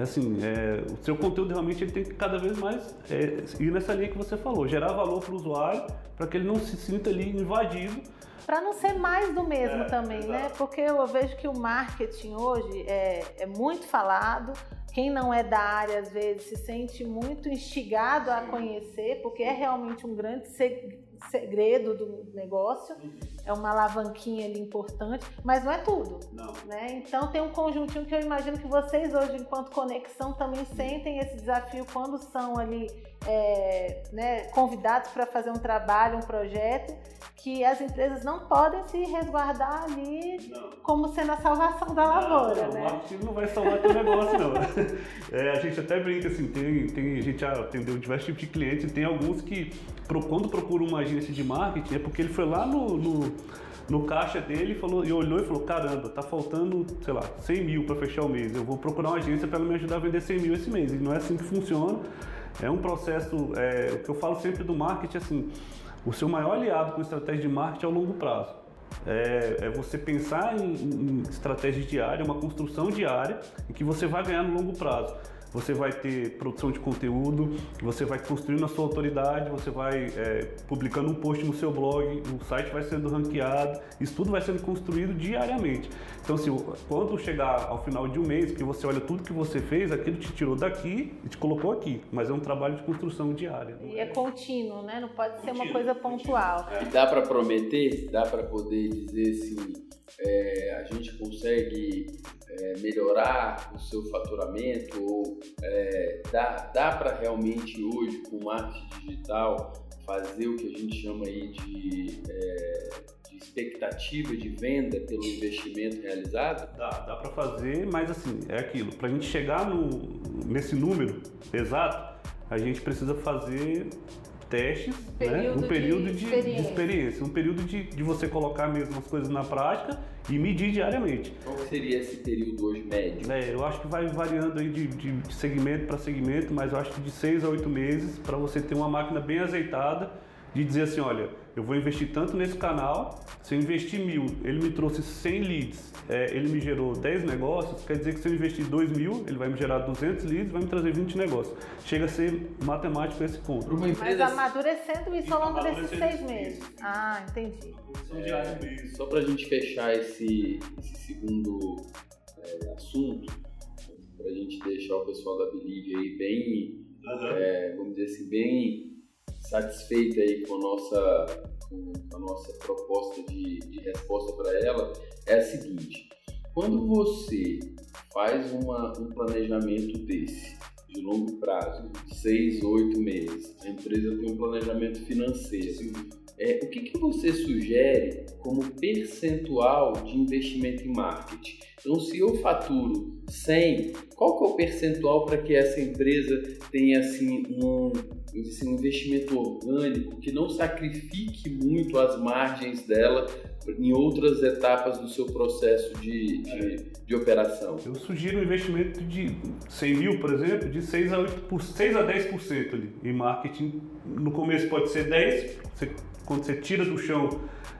assim, é, o seu conteúdo realmente ele tem que cada vez mais é, ir nessa linha que você falou, gerar valor para o usuário, para que ele não se sinta ali invadido. Para não ser mais do mesmo é, também, né? exato. né? Porque eu vejo que o marketing hoje é, é muito falado, quem não é da área às vezes se sente muito instigado a conhecer, porque é realmente um grande segredo do negócio, é uma alavanquinha ali importante, mas não é tudo. Não. Né? Então tem um conjuntinho que eu imagino que vocês hoje, enquanto conexão, também sentem esse desafio quando são ali é, né, convidados para fazer um trabalho, um projeto, que as empresas não podem se resguardar ali não. como sendo a salvação da lavoura. Não, né? O marketing não vai salvar teu negócio, não. É, a gente até brinca assim, tem, tem, a gente já atendeu diversos tipos de clientes, tem alguns que quando procura uma agência de marketing é porque ele foi lá no, no, no caixa dele falou, e olhou e falou, caramba, tá faltando, sei lá, 100 mil para fechar o mês, eu vou procurar uma agência para me ajudar a vender 100 mil esse mês. E não é assim que funciona. É um processo, é, o que eu falo sempre do marketing, assim, o seu maior aliado com estratégia de marketing é o longo prazo. É, é, você pensar em, em estratégia diária, uma construção diária, em que você vai ganhar no longo prazo você vai ter produção de conteúdo, você vai construindo a sua autoridade, você vai é, publicando um post no seu blog, o site vai sendo ranqueado, isso tudo vai sendo construído diariamente. Então, assim, quando chegar ao final de um mês, que você olha tudo que você fez, aquilo te tirou daqui e te colocou aqui, mas é um trabalho de construção diária. E é contínuo, né? Não pode contínuo, ser uma coisa pontual. É. E dá para prometer, dá para poder dizer assim é, a gente consegue é, melhorar o seu faturamento ou é, dá, dá para realmente hoje com marketing digital fazer o que a gente chama aí de, é, de expectativa de venda pelo investimento realizado? Dá, dá para fazer, mas assim, é aquilo, para a gente chegar no, nesse número exato, a gente precisa fazer testes, né? um período de, de, experiência. de, experiência. um período de, de você colocar mesmo as coisas na prática e medir diariamente. Qual seria esse período hoje médio? É, eu acho que vai variando aí de, de segmento para segmento, mas eu acho que de seis a oito meses para você ter uma máquina bem azeitada de dizer assim, olha, eu vou investir tanto nesse canal, se eu investir mil, ele me trouxe 100 leads, é, ele me gerou 10 negócios, quer dizer que se eu investir 2 mil, ele vai me gerar 200 leads, vai me trazer 20 negócios. Chega a ser matemático esse ponto. Mas amadurecendo isso ao longo desses seis meses. Ah, entendi. É, só para a gente fechar esse, esse segundo é, assunto, para a gente deixar o pessoal da Believe aí bem, uhum. é, vamos dizer assim, bem satisfeita aí com a nossa, com a nossa proposta de, de resposta para ela é a seguinte: quando você faz uma, um planejamento desse, de longo prazo, seis, oito meses, a empresa tem um planejamento financeiro. É, o que, que você sugere como percentual de investimento em marketing? Então, se eu faturo 100, qual que é o percentual para que essa empresa tenha assim um, assim, um investimento orgânico que não sacrifique muito as margens dela em outras etapas do seu processo de, de, de, operação? Eu sugiro um investimento de 100 mil, por exemplo, de 6 a, 8 por, 6 a 10% ali, em marketing. No começo pode ser 10, você, quando você tira do chão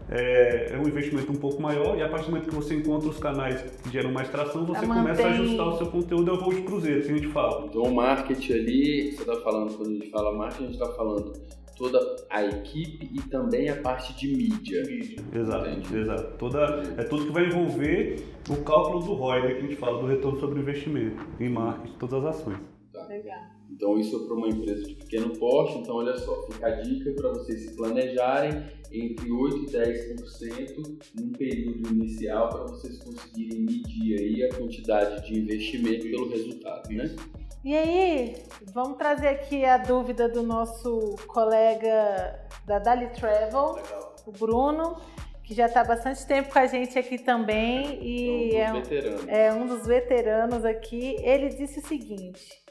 é, é, um investimento um pouco maior e a partir do momento que você encontra os canais que geram mais tração, você começa a ajustar o seu conteúdo ao voo de cruzeiro, que a gente fala. Então o marketing ali, você está falando, quando a gente fala marketing, a gente está falando toda a equipe e também a parte de mídia. mídia. Exato, Entendi. exato. Toda, é tudo que vai envolver o cálculo do ROI, né, que a gente fala, do retorno sobre o investimento em marketing, todas as ações. Tá. Legal. Então isso é para uma empresa de pequeno porte, então olha só, fica a dica para vocês se planejarem entre 8% e 10% num período inicial para vocês conseguirem medir aí a quantidade de investimento pelo resultado, né? E aí, vamos trazer aqui a dúvida do nosso colega da Dali Travel, Legal. o Bruno, que já está há bastante tempo com a gente aqui também e é um, é, é um dos veteranos aqui. Ele disse o seguinte: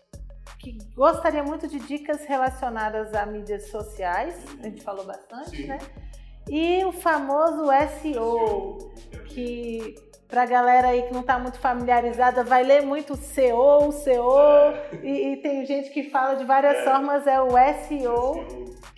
que gostaria muito de dicas relacionadas a mídias sociais, a gente falou bastante, Sim. né? E o famoso SEO, que para a galera aí que não está muito familiarizada, vai ler muito CO, CO, é. e, e, tem gente que fala de várias é. formas, é o SEO,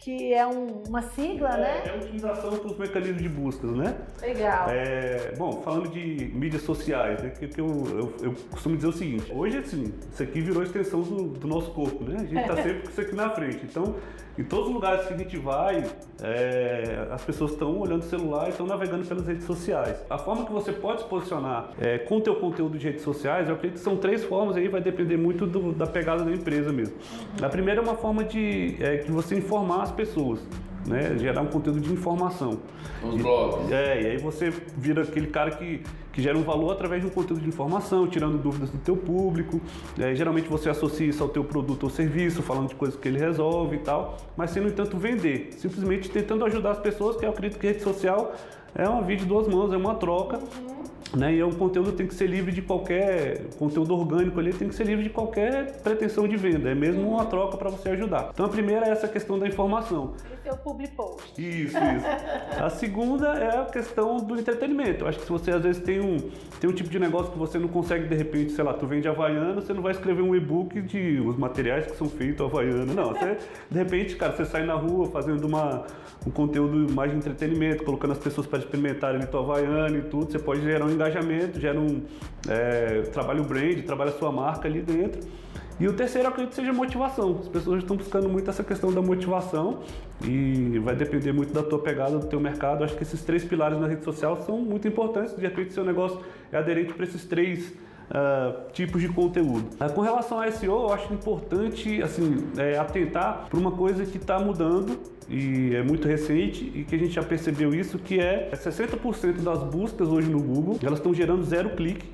que é um, uma sigla, é, né? É a utilização dos mecanismos de buscas, né? Legal. É, bom, falando de mídias sociais, né, que, que eu, eu, eu, costumo dizer o seguinte, hoje, assim, isso aqui virou extensão do, do nosso corpo, né? A gente está sempre com isso aqui na frente, então em todos os lugares que a gente vai, é, as pessoas estão olhando o celular e estão navegando pelas redes sociais. A forma que você pode se posicionar é, com o teu conteúdo de redes sociais, eu acredito que são três formas aí, vai depender muito do, da pegada da empresa mesmo. A primeira é uma forma de, é, de você informar as pessoas né? Gerar um conteúdo de informação. Os blogs. É, e aí você vira aquele cara que, que gera um valor através de um conteúdo de informação, tirando dúvidas do teu público. É, geralmente você associa isso ao teu produto ou serviço, falando de coisas que ele resolve e tal, mas sem, no entanto, vender. Simplesmente tentando ajudar as pessoas, que eu acredito que rede social é uma via de duas mãos, é uma troca. Uhum. Né? E o conteúdo tem que ser livre de qualquer conteúdo orgânico ali, tem que ser livre de qualquer pretensão de venda. É mesmo uma troca para você ajudar. Então a primeira é essa questão da informação. Esse é o public post. Isso, isso. a segunda é a questão do entretenimento. Eu acho que se você às vezes tem um, tem um tipo de negócio que você não consegue de repente, sei lá, tu vende Havaiana, você não vai escrever um e-book de os materiais que são feitos Havaiana. Não, você, de repente, cara, você sai na rua fazendo uma, um conteúdo mais de entretenimento, colocando as pessoas para experimentarem ali tua Havaiana e tudo, você pode gerar um engajamento, gera um é, brand, trabalha a sua marca ali dentro. E o terceiro, acredito, seja motivação. As pessoas estão buscando muito essa questão da motivação e vai depender muito da tua pegada, do teu mercado. Acho que esses três pilares na rede social são muito importantes. De repente, seu negócio é aderente para esses três Uh, tipos de conteúdo. Uh, com relação a SEO, eu acho importante assim, é, atentar para uma coisa que está mudando e é muito recente e que a gente já percebeu isso, que é 60% das buscas hoje no Google, elas estão gerando zero clique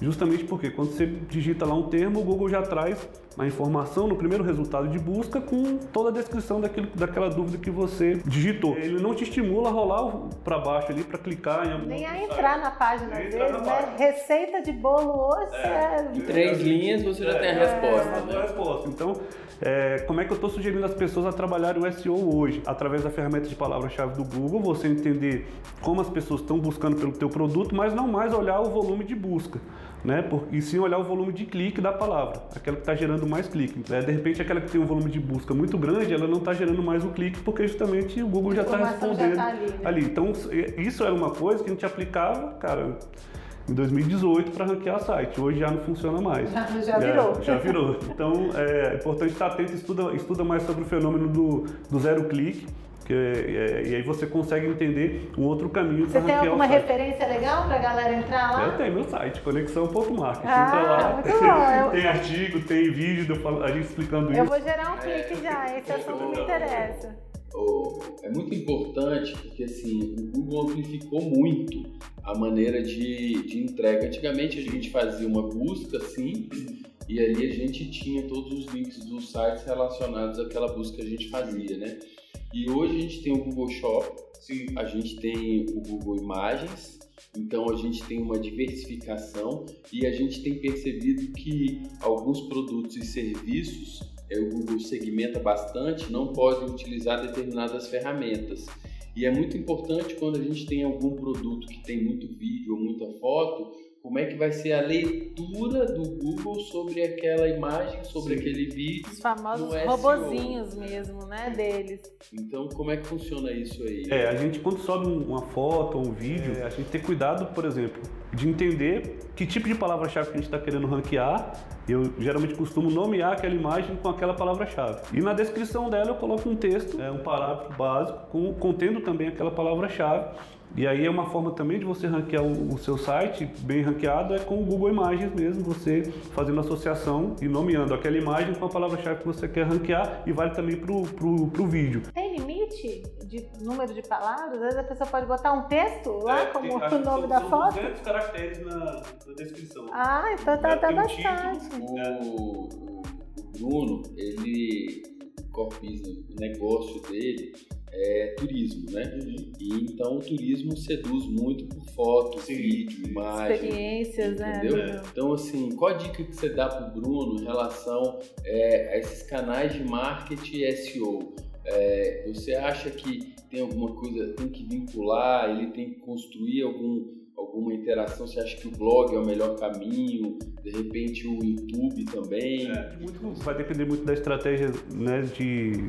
Justamente porque quando você digita lá um termo, o Google já traz a informação no primeiro resultado de busca com toda a descrição daquilo, daquela dúvida que você digitou. Ele não te estimula a rolar para baixo ali para clicar em algum Nem a entrar na página, às vezes, né? Página. Receita de bolo hoje é. é... Em três linhas você já é, tem a resposta. É, né? a resposta. Então, é, como é que eu estou sugerindo às pessoas a trabalharem o SEO hoje? Através da ferramenta de palavra-chave do Google, você entender como as pessoas estão buscando pelo teu produto, mas não mais olhar o volume de busca né? Por, e sim olhar o volume de clique da palavra, aquela que está gerando mais clique. Né? De repente, aquela que tem um volume de busca muito grande, ela não está gerando mais o clique porque justamente o Google já está respondendo já tá ali, né? ali. Então, isso era uma coisa que a gente aplicava, cara, em 2018 para ranquear site. Hoje já não funciona mais. Já, já virou. É, já virou. Então, é importante estar atento, estuda, estuda mais sobre o fenômeno do, do zero clique que, é, e aí você consegue entender um outro caminho Você tem alguma referência legal para a galera entrar lá? Eu tenho meu site, conexão.marketing. Ah, Entra lá, muito bom. tem artigo, tem vídeo, a gente explicando isso. Eu vou gerar um clique é, já, esse assunto me interessa. É muito importante porque assim, o Google amplificou muito a maneira de, de entrega. Antigamente a gente fazia uma busca simples e ali a gente tinha todos os links dos sites relacionados àquela busca que a gente fazia, né? E hoje a gente tem o Google Shop, Sim. a gente tem o Google Imagens, então a gente tem uma diversificação e a gente tem percebido que alguns produtos e serviços é, o Google segmenta bastante, não podem utilizar determinadas ferramentas. E é muito importante quando a gente tem algum produto que tem muito vídeo ou muita foto, como é que vai ser a leitura do Google sobre aquela imagem, sobre Sim. aquele vídeo. Os famosos robozinhos mesmo, né, deles. Então, como é que funciona isso aí? É, a gente quando sobe uma foto ou um vídeo, é. a gente tem cuidado, por exemplo, de entender que tipo de palavra-chave que a gente está querendo ranquear. Eu geralmente costumo nomear aquela imagem com aquela palavra-chave. E na descrição dela eu coloco um texto, é, um parágrafo básico, com, contendo também aquela palavra-chave e aí é uma forma também de você ranquear o, o, seu site bem ranqueado é com o Google Imagens mesmo, você fazendo associação e nomeando aquela imagem com a palavra-chave que você quer ranquear e vale também para o vídeo. Limite de número de palavras? Às vezes a pessoa pode botar um texto lá é, como tem, o nome da são foto? 200 caracteres na, na descrição. Ah, então tá, tá bastante. o, o Bruno, ele, o o negócio dele é turismo, né? Uhum. E então o turismo seduz muito por foto, Sim. vídeo, imagem. Experiências, né? entendeu? né? Então, assim, qual a dica que você dá para o Bruno em relação é, a esses canais de marketing SEO? É, você acha que tem alguma coisa, tem que vincular, ele tem que construir algum alguma interação? Você acha que o blog é o melhor caminho? De repente o YouTube também? É, muito, vai depender muito da estratégia né, de,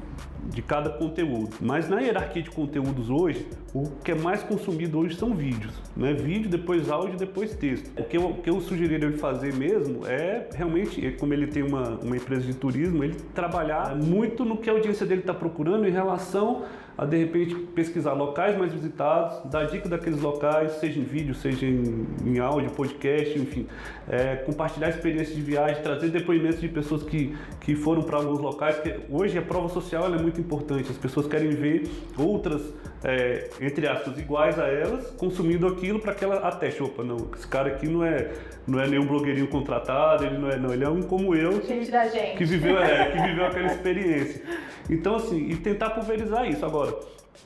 de cada conteúdo. Mas na hierarquia de conteúdos hoje, o que é mais consumido hoje são vídeos. Né? Vídeo, depois áudio, depois texto. O que eu, o que eu sugeriria ele fazer mesmo é realmente, como ele tem uma, uma empresa de turismo, ele trabalhar muito no que a audiência dele está procurando em relação a de repente pesquisar locais mais visitados, dar dica daqueles locais, seja em vídeo, seja em, em áudio, podcast, enfim, é, compartilhar experiências de viagem, trazer depoimentos de pessoas que, que foram para alguns locais, que hoje a prova social é muito importante, as pessoas querem ver outras, é, entre aspas, iguais a elas, consumindo aquilo para que ela ateste, opa, não, esse cara aqui não é, não é nenhum blogueirinho contratado, ele não é, não, ele é um como eu, gente da gente. que viveu, é, que viveu aquela experiência. Então, assim, e tentar pulverizar isso. Agora,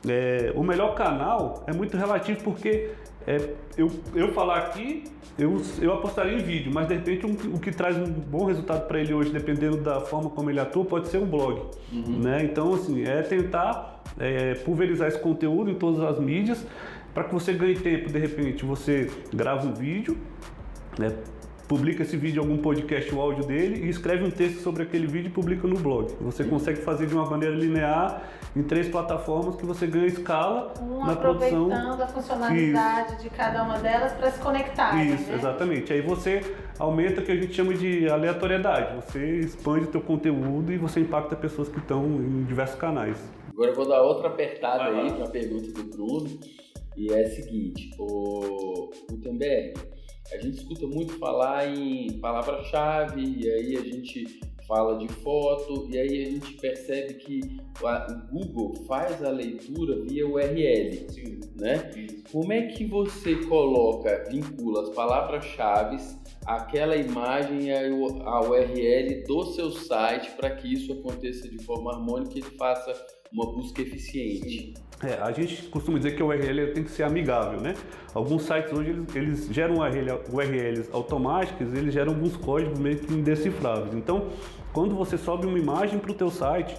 é, o melhor canal é muito relativo porque é, eu, eu falar aqui, eu, eu apostaria em vídeo, mas de repente um, o que traz um bom resultado para ele hoje, dependendo da forma como ele atua, pode ser um blog. Uhum. Né? Então, assim, é tentar é, pulverizar esse conteúdo em todas as mídias para que você ganhe tempo. De repente, você grava um vídeo, né? Publica esse vídeo em algum podcast, o áudio dele, e escreve um texto sobre aquele vídeo e publica no blog. Você consegue fazer de uma maneira linear em três plataformas que você ganha escala um na produção. aproveitando a funcionalidade Isso. de cada uma delas para se conectar. Isso, né? exatamente. Aí você aumenta o que a gente chama de aleatoriedade. Você expande o teu conteúdo e você impacta pessoas que estão em diversos canais. Agora eu vou dar outra apertada Vai aí para a pergunta do Bruno. E é a seguinte, o Gutenberg, a gente escuta muito falar em palavra-chave e aí a gente fala de foto, e aí a gente percebe que o Google faz a leitura via URL, Sim. né? Como é que você coloca, vincula as palavras-chave àquela imagem e a URL do seu site para que isso aconteça de forma harmônica e faça uma busca eficiente? É, a gente costuma dizer que o URL tem que ser amigável, né? Alguns sites hoje eles, eles geram URL, URLs automáticos, eles geram alguns códigos meio que indecifráveis. Então, quando você sobe uma imagem para o teu site,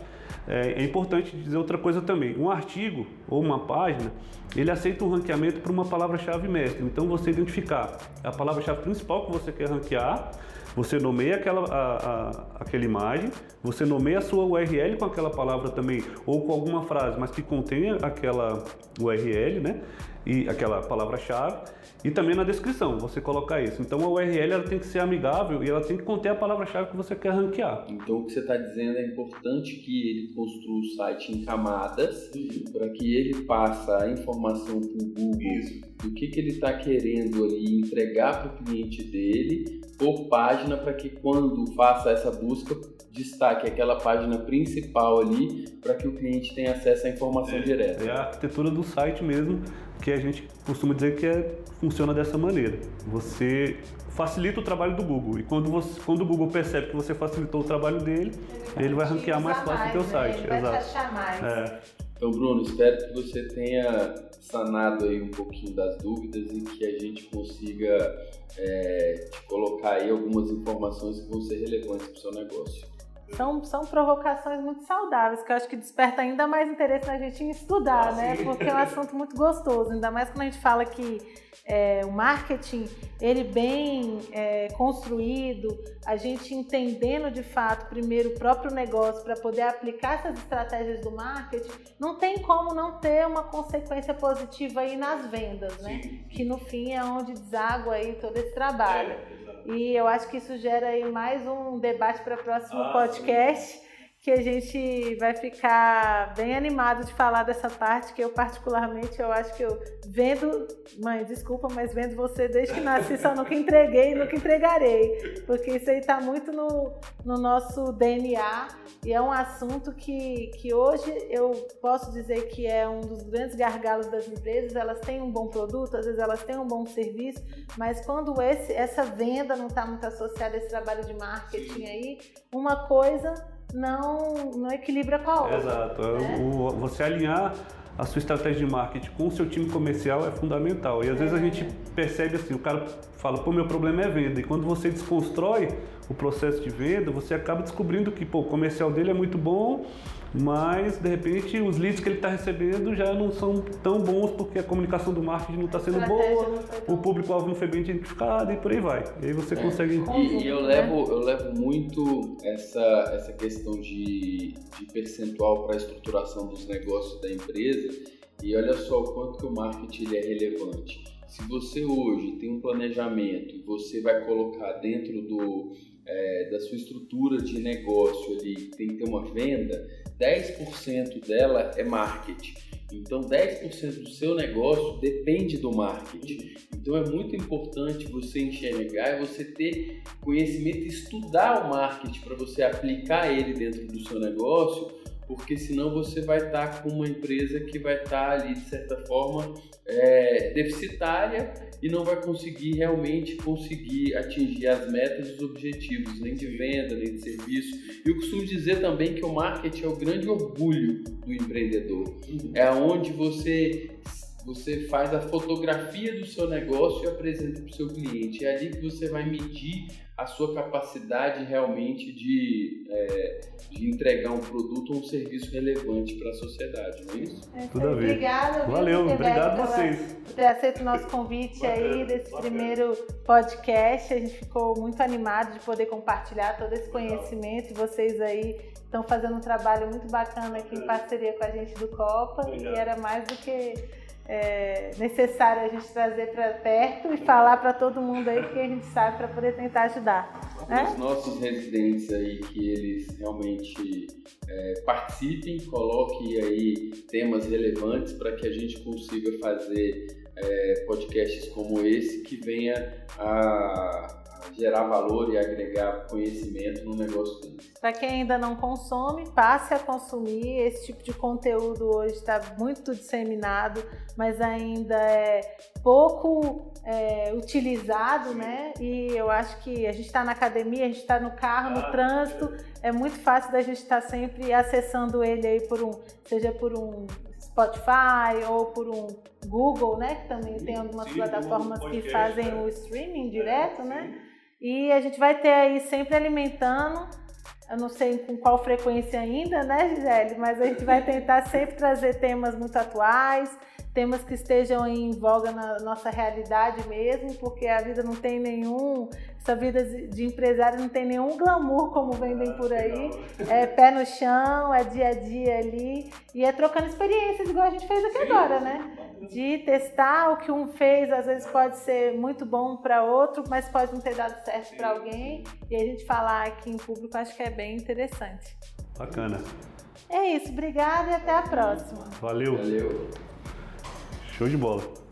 é, é, importante dizer outra coisa também. Um artigo ou uma página, ele aceita um ranqueamento por uma palavra-chave mestre. Então, você identificar a palavra-chave principal que você quer ranquear, você nomeia aquela, a, a, aquela imagem, você nomeia a sua URL com aquela palavra também, ou com alguma frase, mas que contenha aquela URL, né? E aquela palavra-chave. E também na descrição, você colocar isso. Então a URL ela tem que ser amigável e ela tem que conter a palavra-chave que você quer ranquear. Então o que você está dizendo é importante que ele construa o site em camadas uhum. para que ele passe a informação para o Google do que, que ele está querendo ali entregar para o cliente dele por página para que quando faça essa busca destaque aquela página principal ali para que o cliente tenha acesso à informação é, direta. É a arquitetura do site mesmo que a gente costuma dizer que é, funciona dessa maneira. Você facilita o trabalho do Google e quando, você, quando o Google percebe que você facilitou o trabalho dele, ele, ele vai ranquear mais fácil o teu né? site. Ele vai Exato. te achar mais. É. Então, Bruno, espero que você tenha sanado aí um pouquinho das dúvidas e que a gente consiga é, te colocar aí algumas informações que vão ser relevantes para o seu negócio. São, são provocações muito saudáveis, que eu acho que desperta ainda mais interesse na gente em estudar, ah, né? Sim. Porque é um assunto muito gostoso, ainda mais quando a gente fala que é, o marketing, ele bem é, construído, a gente entendendo de fato primeiro o próprio negócio para poder aplicar essas estratégias do marketing, não tem como não ter uma consequência positiva aí nas vendas, né? Sim. Que no fim é onde deságua aí todo esse trabalho. É. E eu acho que isso gera aí mais um debate para o próximo ah, podcast. Sim que a gente vai ficar bem animado de falar dessa parte que eu particularmente eu acho que eu vendo, mãe, desculpa, mas vendo você desde que nasci só nunca entreguei e nunca entregarei, porque isso aí está muito no, no nosso DNA e é um assunto que, que hoje eu posso dizer que é um dos grandes gargalos das empresas, elas têm um bom produto, às vezes elas têm um bom serviço, mas quando esse, essa venda não está muito associada a esse trabalho de marketing aí, uma coisa não, não equilibra com a outra. Exato. Né? O, você alinhar a sua estratégia de marketing com o seu time comercial é fundamental. E às é. vezes a gente percebe assim, o cara fala, pô, meu problema é venda. E quando você desconstrói o processo de venda, você acaba descobrindo que pô, o comercial dele é muito bom, mas de repente os leads que ele está recebendo já não são tão bons porque a comunicação do marketing não está sendo boa, o público-alvo não foi bem identificado e por aí vai. E aí você é. consegue. E, e, eu levo, eu levo muito essa, essa questão de, de percentual para a estruturação dos negócios da empresa e olha só o quanto que o marketing é relevante. Se você hoje tem um planejamento e você vai colocar dentro do, é, da sua estrutura de negócio ali, tem que ter uma venda, 10% dela é marketing. Então, 10% do seu negócio depende do marketing. Então, é muito importante você enxergar e você ter conhecimento estudar o marketing para você aplicar ele dentro do seu negócio porque senão você vai estar com uma empresa que vai estar ali, de certa forma, é, deficitária e não vai conseguir realmente conseguir atingir as metas e os objetivos, nem de venda, nem de serviço. E eu costumo dizer também que o marketing é o grande orgulho do empreendedor. Uhum. É onde você você faz a fotografia do seu negócio e apresenta para o seu cliente. É ali que você vai medir a sua capacidade realmente de, é, de entregar um produto ou um serviço relevante para a sociedade, não é isso? É, Tudo a ver. Obrigado. Valeu, obrigado a vocês. Por ter aceito o nosso convite aí desse primeiro podcast. A gente ficou muito animado de poder compartilhar todo esse conhecimento e vocês aí estão fazendo um trabalho muito bacana aqui em parceria com a gente do Copa e era mais do que é, necessário a gente trazer para perto e falar para todo mundo aí que a gente sabe para poder tentar ajudar. Né? Os nossos residentes aí que eles realmente é, participem, coloquem aí temas relevantes para que a gente consiga fazer é, podcasts como esse que venha a gerar valor e agregar conhecimento no negócio deles. Para quem ainda não consome, passe a consumir. Esse tipo de conteúdo hoje está muito disseminado, mas ainda é pouco é, utilizado, né? E eu acho que a gente está na academia, a gente está no carro, no trânsito, é muito fácil da gente estar tá sempre acessando ele aí por um, seja por um Spotify ou por um Google, né? Que também tem algumas sim, plataformas que fazem né? o streaming direto, é, né? E a gente vai ter aí sempre alimentando, eu não sei com qual frequência ainda, né, Gisele? Mas a gente vai tentar sempre trazer temas muito atuais, temas que estejam em voga na nossa realidade mesmo, porque a vida não tem nenhum, essa vida de empresário não tem nenhum glamour como vendem por aí. É pé no chão, é dia a dia ali e é trocando experiências igual a gente fez aqui agora, né? De testar o que um fez, às vezes pode ser muito bom para outro, mas pode não ter dado certo para alguém. E a gente falar aqui em público acho que é bem interessante. Bacana. É isso, obrigada e até a próxima. Valeu. Valeu. Show de bola.